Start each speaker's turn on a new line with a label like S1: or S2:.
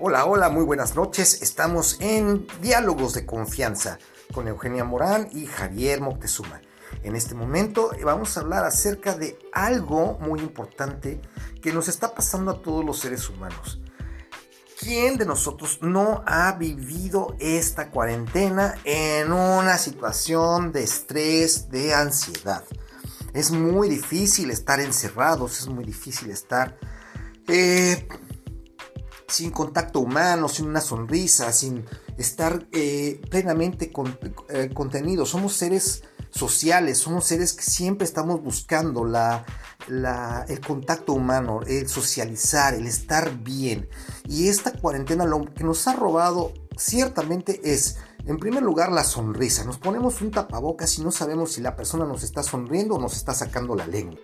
S1: Hola, hola, muy buenas noches. Estamos en Diálogos de Confianza con Eugenia Morán y Javier Moctezuma. En este momento vamos a hablar acerca de algo muy importante que nos está pasando a todos los seres humanos. ¿Quién de nosotros no ha vivido esta cuarentena en una situación de estrés, de ansiedad? Es muy difícil estar encerrados, es muy difícil estar eh, sin contacto humano, sin una sonrisa, sin estar eh, plenamente eh, contenidos. Somos seres sociales, somos seres que siempre estamos buscando la, el contacto humano, el socializar, el estar bien. Y esta cuarentena lo que nos ha robado ciertamente es, en primer lugar, la sonrisa. Nos ponemos un tapabocas y no sabemos si la persona nos está sonriendo o nos está sacando la lengua.